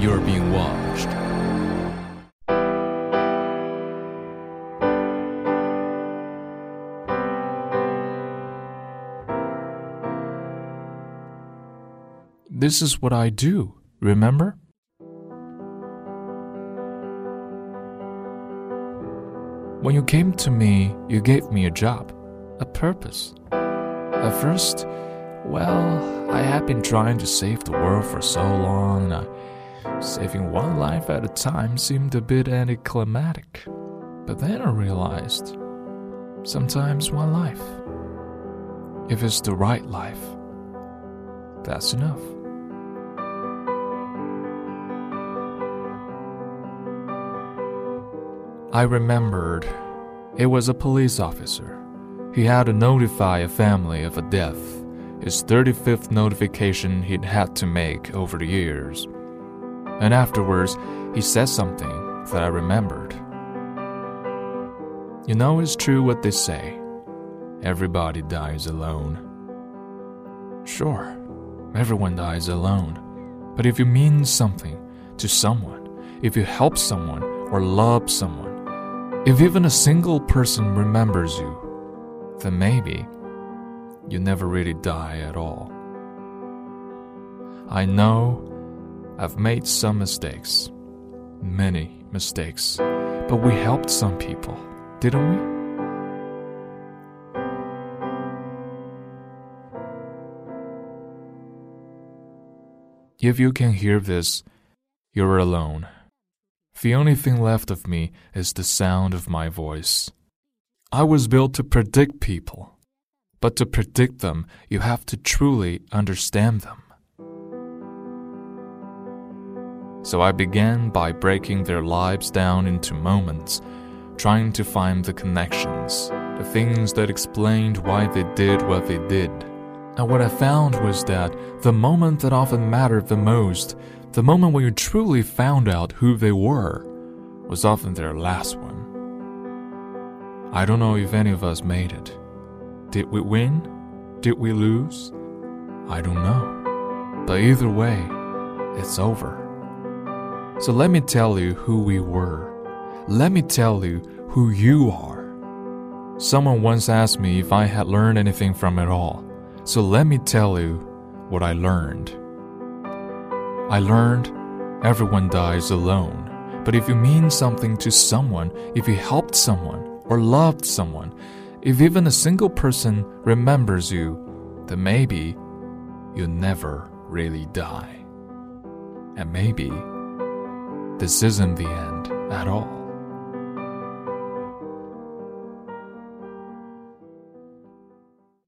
you're being watched. This is what I do, remember? When you came to me, you gave me a job, a purpose. At first, well, I had been trying to save the world for so long, uh, saving one life at a time seemed a bit anticlimactic. But then I realized sometimes one life, if it's the right life, that's enough. I remembered it was a police officer. He had to notify a family of a death, his 35th notification he'd had to make over the years. And afterwards, he said something that I remembered. You know, it's true what they say everybody dies alone. Sure, everyone dies alone. But if you mean something to someone, if you help someone or love someone, if even a single person remembers you, then maybe you never really die at all. I know I've made some mistakes, many mistakes, but we helped some people, didn't we? If you can hear this, you're alone. The only thing left of me is the sound of my voice. I was built to predict people, but to predict them, you have to truly understand them. So I began by breaking their lives down into moments, trying to find the connections, the things that explained why they did what they did. And what I found was that the moment that often mattered the most the moment when you truly found out who they were was often their last one. I don't know if any of us made it. Did we win? Did we lose? I don't know. But either way, it's over. So let me tell you who we were. Let me tell you who you are. Someone once asked me if I had learned anything from it all. So let me tell you what I learned. I learned everyone dies alone. But if you mean something to someone, if you helped someone or loved someone, if even a single person remembers you, then maybe you never really die. And maybe this isn't the end at all.